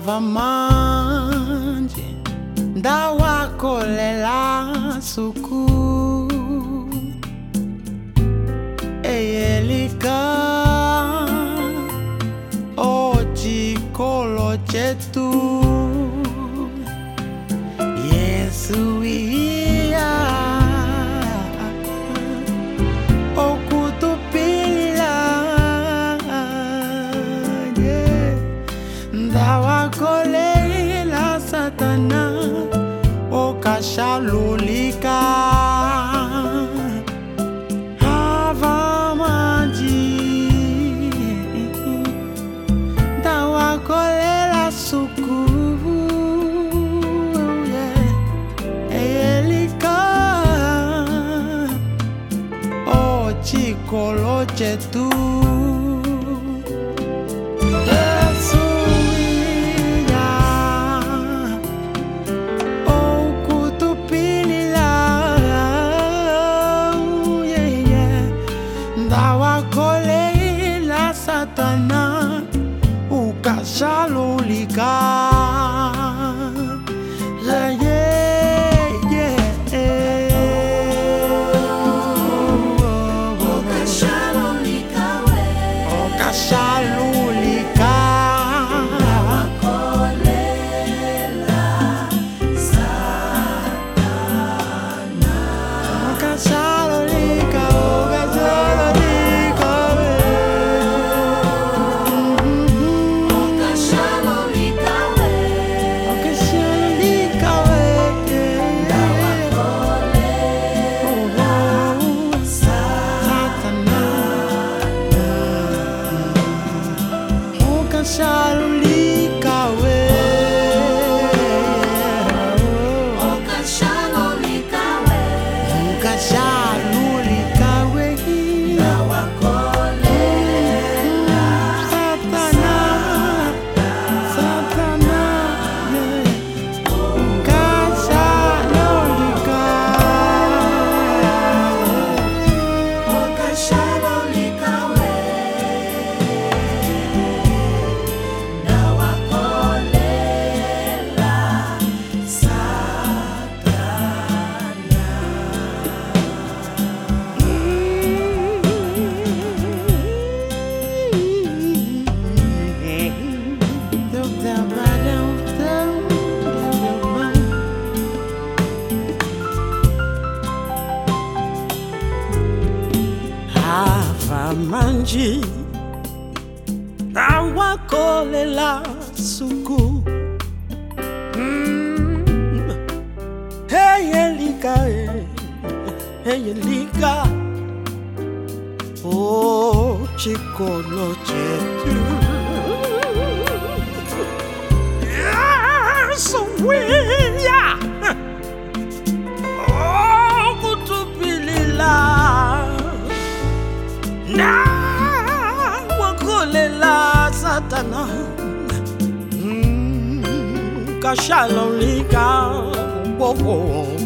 hava manje ndawakolela suku. Eyelika ochikolo chetu okashalulika hava maji. Ndawakolela suku. Yeah. eyelika. Ochikolo chetu ndawakolela satana ukashalulika yeah, yeah, yeah. okashalulika hava manji nawakolela suku. Mm. eyelika e, eyelika o chikolo chetu. Yesuwiya maintenant Kashalon lika bobo